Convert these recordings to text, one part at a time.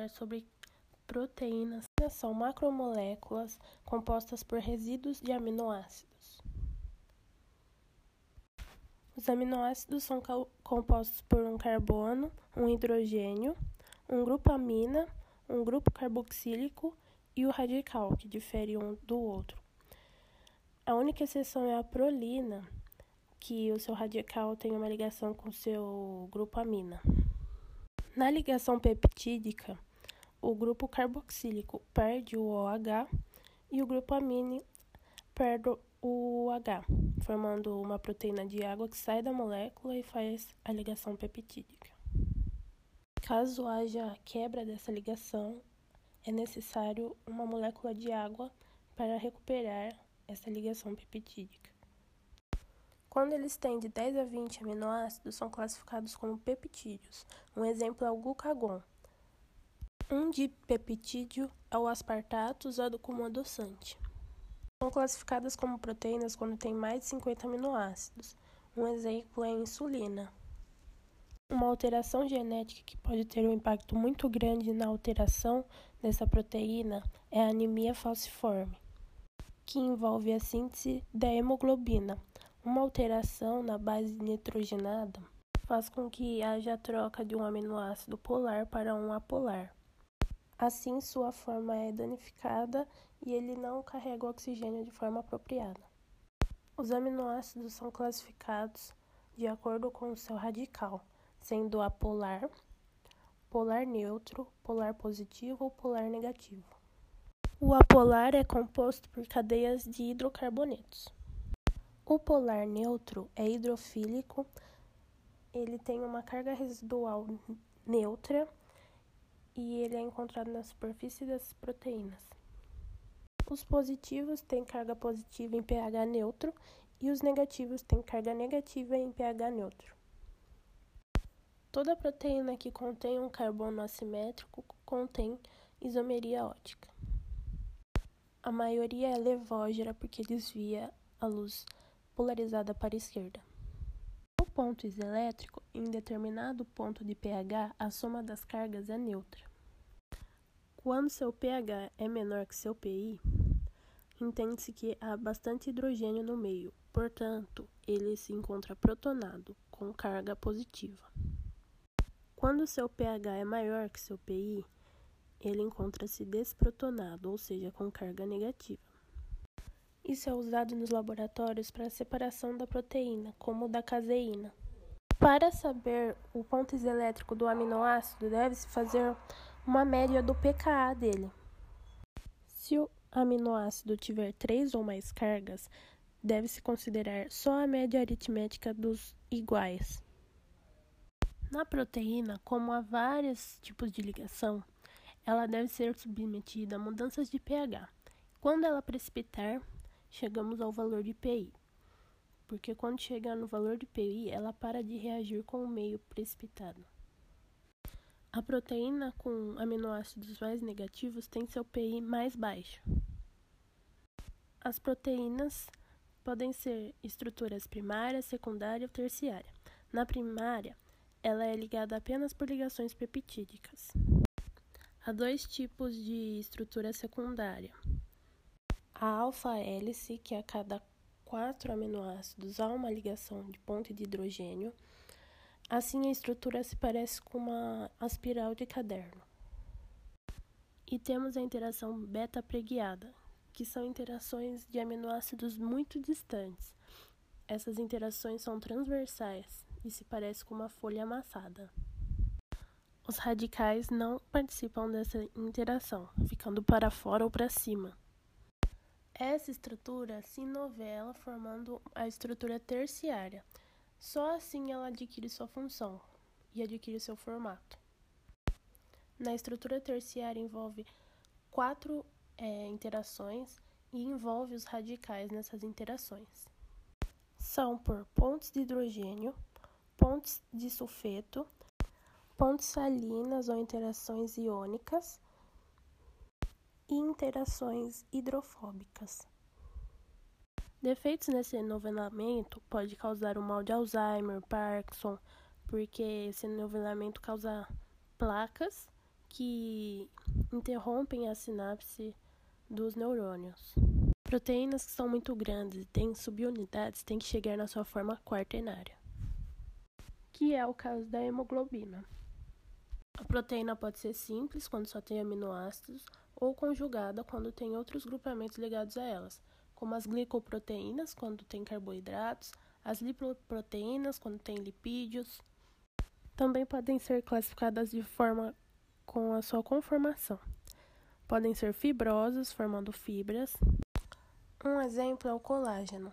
falar sobre proteínas. São macromoléculas compostas por resíduos de aminoácidos. Os aminoácidos são compostos por um carbono, um hidrogênio, um grupo amina, um grupo carboxílico e o radical, que difere um do outro. A única exceção é a prolina, que o seu radical tem uma ligação com o seu grupo amina. Na ligação peptídica, o grupo carboxílico perde o OH e o grupo amine perde o OH, formando uma proteína de água que sai da molécula e faz a ligação peptídica. Caso haja quebra dessa ligação, é necessário uma molécula de água para recuperar essa ligação peptídica. Quando eles têm de 10 a 20 aminoácidos, são classificados como peptídeos. Um exemplo é o glucagon. Um dipeptídeo é o aspartato usado como adoçante. São classificadas como proteínas quando têm mais de 50 aminoácidos. Um exemplo é a insulina. Uma alteração genética que pode ter um impacto muito grande na alteração dessa proteína é a anemia falciforme, que envolve a síntese da hemoglobina. Uma alteração na base nitrogenada faz com que haja troca de um aminoácido polar para um apolar. Assim, sua forma é danificada e ele não carrega o oxigênio de forma apropriada. Os aminoácidos são classificados de acordo com o seu radical sendo a polar, polar neutro, polar positivo ou polar negativo. O apolar é composto por cadeias de hidrocarbonetos. O polar neutro é hidrofílico, ele tem uma carga residual neutra e ele é encontrado na superfície das proteínas. Os positivos têm carga positiva em pH neutro e os negativos têm carga negativa em pH neutro. Toda proteína que contém um carbono assimétrico contém isomeria ótica. A maioria é levógera porque desvia a luz polarizada para a esquerda. No ponto iselétrico, em determinado ponto de pH, a soma das cargas é neutra. Quando seu pH é menor que seu PI, entende-se que há bastante hidrogênio no meio, portanto, ele se encontra protonado, com carga positiva. Quando seu pH é maior que seu PI, ele encontra-se desprotonado, ou seja, com carga negativa. Isso é usado nos laboratórios para a separação da proteína, como da caseína. Para saber o ponto iselétrico do aminoácido, deve-se fazer uma média do pKa dele. Se o aminoácido tiver três ou mais cargas, deve-se considerar só a média aritmética dos iguais. Na proteína, como há vários tipos de ligação, ela deve ser submetida a mudanças de pH. Quando ela precipitar, chegamos ao valor de PI. Porque quando chegar no valor de PI, ela para de reagir com o meio precipitado. A proteína com aminoácidos mais negativos tem seu PI mais baixo. As proteínas podem ser estruturas primária, secundária ou terciária. Na primária, ela é ligada apenas por ligações peptídicas. Há dois tipos de estrutura secundária. A alfa-hélice, que a cada quatro aminoácidos há uma ligação de ponto de hidrogênio. Assim, a estrutura se parece com uma espiral de caderno. E temos a interação beta-preguiada, que são interações de aminoácidos muito distantes. Essas interações são transversais, e se parece com uma folha amassada. Os radicais não participam dessa interação, ficando para fora ou para cima. Essa estrutura se novela formando a estrutura terciária. Só assim ela adquire sua função e adquire seu formato. Na estrutura terciária envolve quatro é, interações e envolve os radicais nessas interações. São por pontos de hidrogênio, pontes de sulfeto, pontes salinas ou interações iônicas e interações hidrofóbicas. Defeitos nesse novelamento pode causar o mal de Alzheimer, Parkinson, porque esse novelamento causa placas que interrompem a sinapse dos neurônios. Proteínas que são muito grandes e têm subunidades têm que chegar na sua forma quaternária, que é o caso da hemoglobina. A proteína pode ser simples, quando só tem aminoácidos, ou conjugada, quando tem outros grupamentos ligados a elas, como as glicoproteínas, quando tem carboidratos, as lipoproteínas, quando tem lipídios. Também podem ser classificadas de forma com a sua conformação. Podem ser fibrosas, formando fibras, um exemplo é o colágeno,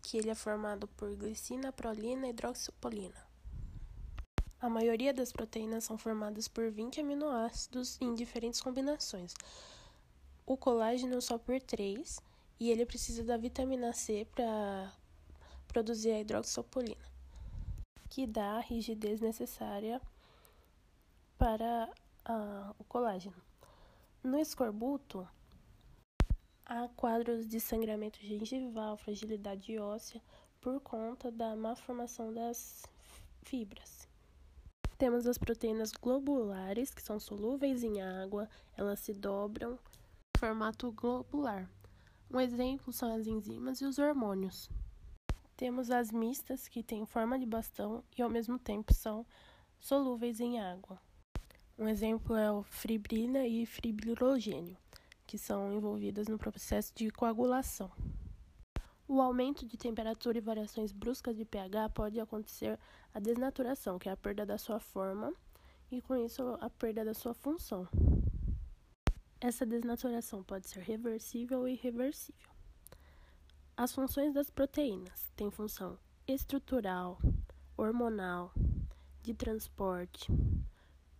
que ele é formado por glicina, prolina e hidroxipolina. A maioria das proteínas são formadas por 20 aminoácidos em diferentes combinações. O colágeno só por 3 e ele precisa da vitamina C para produzir a hidroxipolina, que dá a rigidez necessária para uh, o colágeno. No escorbuto, Há quadros de sangramento gengival, fragilidade óssea por conta da má formação das fibras. Temos as proteínas globulares, que são solúveis em água, elas se dobram em formato globular. Um exemplo são as enzimas e os hormônios. Temos as mistas, que têm forma de bastão e ao mesmo tempo são solúveis em água. Um exemplo é o fibrina e fibrilogênio que são envolvidas no processo de coagulação. O aumento de temperatura e variações bruscas de pH pode acontecer a desnaturação, que é a perda da sua forma, e com isso a perda da sua função. Essa desnaturação pode ser reversível ou irreversível. As funções das proteínas têm função estrutural, hormonal, de transporte,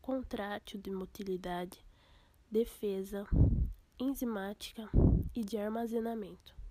contrátil de motilidade, defesa, enzimática e de armazenamento.